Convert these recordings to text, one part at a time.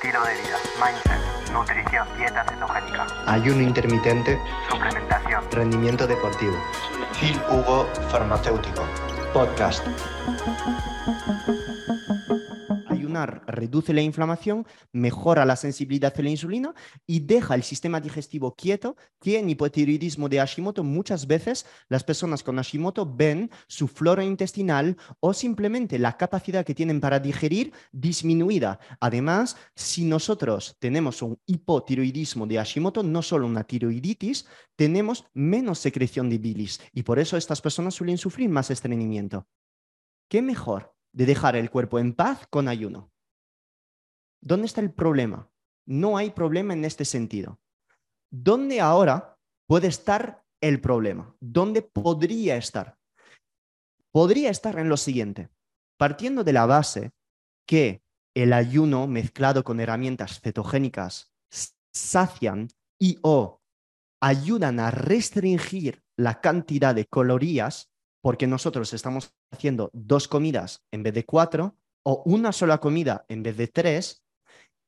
estilo de vida, mindset, nutrición, dieta cetogénica, ayuno intermitente, suplementación, rendimiento deportivo. Phil Hugo Farmacéutico. Podcast. Reduce la inflamación, mejora la sensibilidad a la insulina y deja el sistema digestivo quieto, que en hipotiroidismo de Hashimoto muchas veces las personas con Hashimoto ven su flora intestinal o simplemente la capacidad que tienen para digerir disminuida. Además, si nosotros tenemos un hipotiroidismo de Hashimoto, no solo una tiroiditis, tenemos menos secreción de bilis y por eso estas personas suelen sufrir más estreñimiento. ¿Qué mejor de dejar el cuerpo en paz con ayuno. ¿Dónde está el problema? No hay problema en este sentido. ¿Dónde ahora puede estar el problema? ¿Dónde podría estar? Podría estar en lo siguiente, partiendo de la base que el ayuno mezclado con herramientas cetogénicas sacian y o ayudan a restringir la cantidad de calorías porque nosotros estamos haciendo dos comidas en vez de cuatro o una sola comida en vez de tres,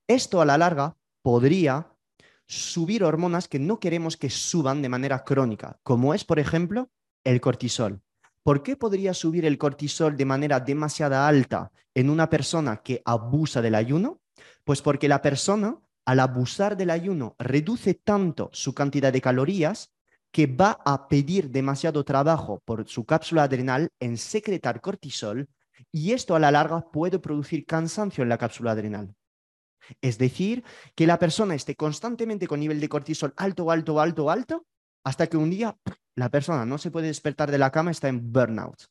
esto a la larga podría subir hormonas que no queremos que suban de manera crónica, como es, por ejemplo, el cortisol. ¿Por qué podría subir el cortisol de manera demasiado alta en una persona que abusa del ayuno? Pues porque la persona, al abusar del ayuno, reduce tanto su cantidad de calorías que va a pedir demasiado trabajo por su cápsula adrenal en secretar cortisol y esto a la larga puede producir cansancio en la cápsula adrenal. Es decir, que la persona esté constantemente con nivel de cortisol alto, alto, alto, alto, hasta que un día la persona no se puede despertar de la cama, está en burnout.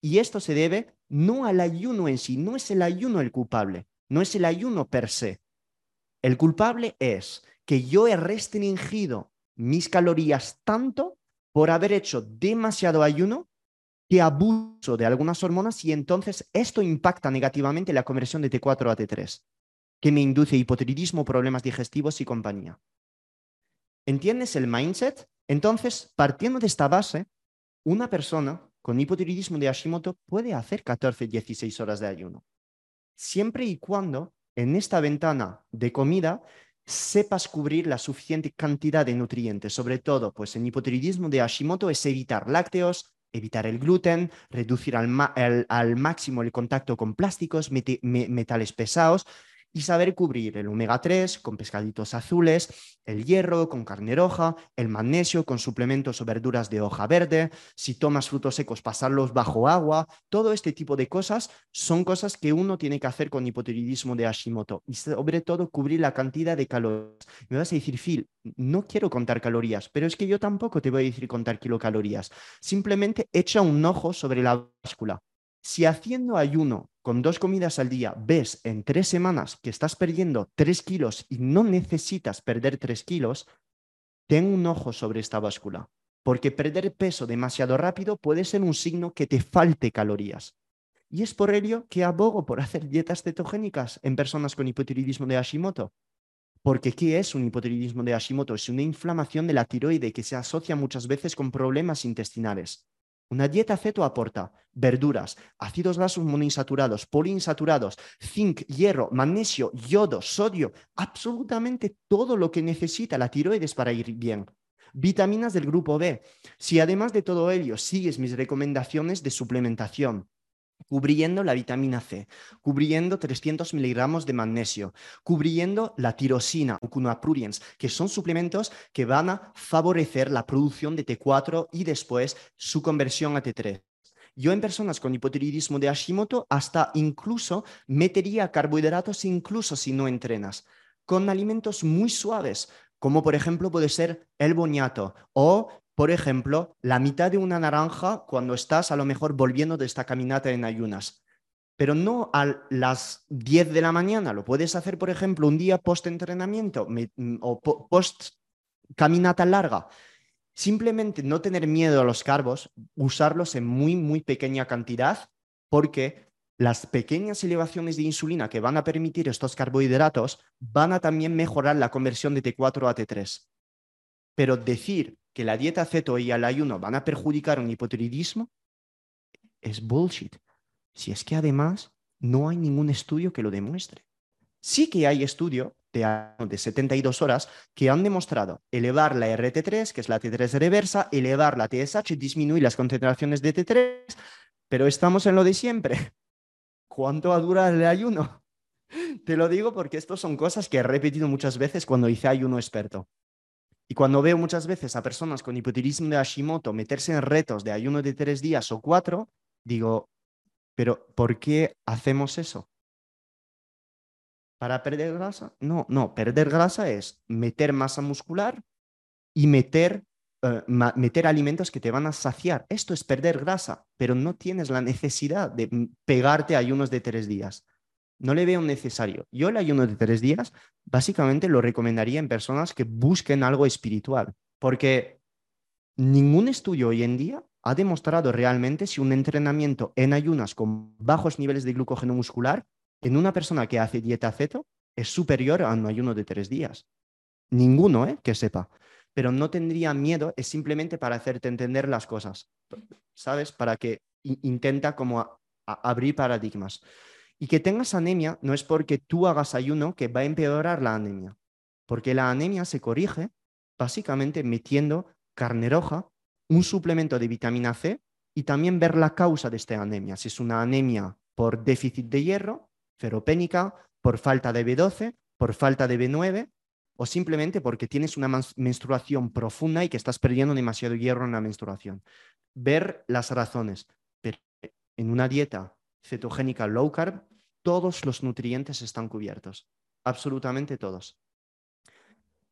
Y esto se debe no al ayuno en sí, no es el ayuno el culpable, no es el ayuno per se. El culpable es que yo he restringido mis calorías tanto por haber hecho demasiado ayuno que abuso de algunas hormonas y entonces esto impacta negativamente la conversión de T4 a T3, que me induce hipotiroidismo, problemas digestivos y compañía. ¿Entiendes el mindset? Entonces, partiendo de esta base, una persona con hipotiroidismo de Hashimoto puede hacer 14-16 horas de ayuno, siempre y cuando en esta ventana de comida sepas cubrir la suficiente cantidad de nutrientes, sobre todo pues en hipotiroidismo de Hashimoto es evitar lácteos, evitar el gluten, reducir al, máximo el contacto con plásticos, metales pesados y saber cubrir el omega 3 con pescaditos azules, el hierro con carne roja, el magnesio con suplementos o verduras de hoja verde, si tomas frutos secos pasarlos bajo agua, todo este tipo de cosas son cosas que uno tiene que hacer con hipotiroidismo de Hashimoto y sobre todo cubrir la cantidad de calorías. Me vas a decir, Phil, no quiero contar calorías, pero es que yo tampoco te voy a decir contar kilocalorías. Simplemente echa un ojo sobre la báscula. Si haciendo ayuno con dos comidas al día ves en tres semanas que estás perdiendo tres kilos y no necesitas perder tres kilos, ten un ojo sobre esta báscula, porque perder peso demasiado rápido puede ser un signo que te falte calorías. Y es por ello que abogo por hacer dietas cetogénicas en personas con hipotiroidismo de Hashimoto. Porque ¿qué es un hipotiroidismo de Hashimoto? Es una inflamación de la tiroide que se asocia muchas veces con problemas intestinales. Una dieta ceto aporta verduras, ácidos grasos monoinsaturados, poliinsaturados, zinc, hierro, magnesio, yodo, sodio, absolutamente todo lo que necesita la tiroides para ir bien. Vitaminas del grupo B. Si además de todo ello sigues mis recomendaciones de suplementación, cubriendo la vitamina C, cubriendo 300 miligramos de magnesio, cubriendo la tirosina o cunapruriens, que son suplementos que van a favorecer la producción de T4 y después su conversión a T3. Yo en personas con hipotiroidismo de Hashimoto hasta incluso metería carbohidratos incluso si no entrenas, con alimentos muy suaves, como por ejemplo puede ser el boñato o por ejemplo, la mitad de una naranja cuando estás a lo mejor volviendo de esta caminata en ayunas. Pero no a las 10 de la mañana, lo puedes hacer, por ejemplo, un día post-entrenamiento mm, o post-caminata larga. Simplemente no tener miedo a los carbos, usarlos en muy, muy pequeña cantidad, porque las pequeñas elevaciones de insulina que van a permitir estos carbohidratos van a también mejorar la conversión de T4 a T3. Pero decir que la dieta ceto y el ayuno van a perjudicar un hipotiroidismo es bullshit. Si es que además no hay ningún estudio que lo demuestre. Sí que hay estudio de, de 72 horas que han demostrado elevar la RT3, que es la T3 reversa, elevar la TSH, disminuir las concentraciones de T3, pero estamos en lo de siempre. ¿Cuánto va a durar el ayuno? Te lo digo porque estas son cosas que he repetido muchas veces cuando hice ayuno experto. Y cuando veo muchas veces a personas con hipotiroidismo de Hashimoto meterse en retos de ayuno de tres días o cuatro, digo, pero ¿por qué hacemos eso? ¿Para perder grasa? No, no, perder grasa es meter masa muscular y meter, eh, meter alimentos que te van a saciar. Esto es perder grasa, pero no tienes la necesidad de pegarte a ayunos de tres días. No le veo necesario. Yo el ayuno de tres días básicamente lo recomendaría en personas que busquen algo espiritual, porque ningún estudio hoy en día ha demostrado realmente si un entrenamiento en ayunas con bajos niveles de glucógeno muscular en una persona que hace dieta ceto es superior a un ayuno de tres días. Ninguno, ¿eh? que sepa. Pero no tendría miedo, es simplemente para hacerte entender las cosas, ¿sabes? Para que intenta como abrir paradigmas. Y que tengas anemia no es porque tú hagas ayuno que va a empeorar la anemia, porque la anemia se corrige básicamente metiendo carne roja, un suplemento de vitamina C y también ver la causa de esta anemia, si es una anemia por déficit de hierro, feropénica, por falta de B12, por falta de B9 o simplemente porque tienes una menstruación profunda y que estás perdiendo demasiado hierro en la menstruación. Ver las razones. Pero en una dieta cetogénica low carb, todos los nutrientes están cubiertos, absolutamente todos.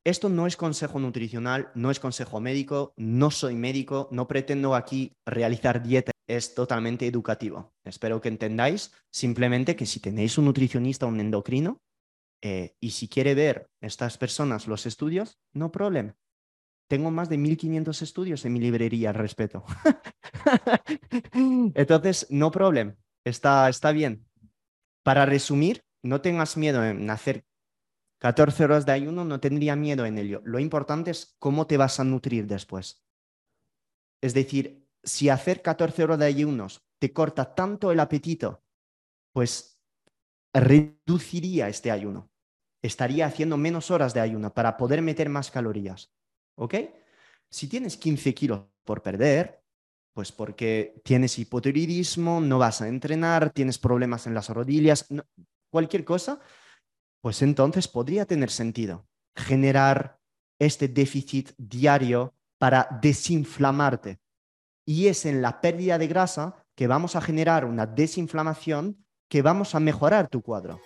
Esto no es consejo nutricional, no es consejo médico, no soy médico, no pretendo aquí realizar dieta, es totalmente educativo. Espero que entendáis simplemente que si tenéis un nutricionista un endocrino eh, y si quiere ver estas personas los estudios, no problema. Tengo más de 1500 estudios en mi librería al respecto. Entonces, no problema. Está, está bien. Para resumir, no tengas miedo en hacer 14 horas de ayuno, no tendría miedo en ello. Lo importante es cómo te vas a nutrir después. Es decir, si hacer 14 horas de ayunos te corta tanto el apetito, pues reduciría este ayuno. Estaría haciendo menos horas de ayuno para poder meter más calorías. ¿Ok? Si tienes 15 kilos por perder, pues porque tienes hipotiroidismo, no vas a entrenar, tienes problemas en las rodillas, cualquier cosa, pues entonces podría tener sentido generar este déficit diario para desinflamarte. Y es en la pérdida de grasa que vamos a generar una desinflamación que vamos a mejorar tu cuadro.